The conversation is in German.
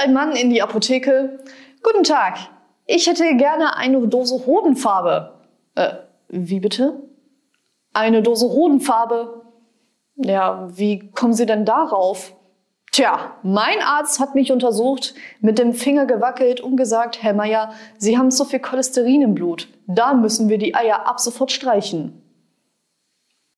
ein Mann in die Apotheke. Guten Tag, ich hätte gerne eine Dose Hodenfarbe. Äh, wie bitte? Eine Dose Hodenfarbe. Ja, wie kommen Sie denn darauf? Tja, mein Arzt hat mich untersucht, mit dem Finger gewackelt und gesagt, Herr Meier, Sie haben zu viel Cholesterin im Blut. Da müssen wir die Eier ab sofort streichen.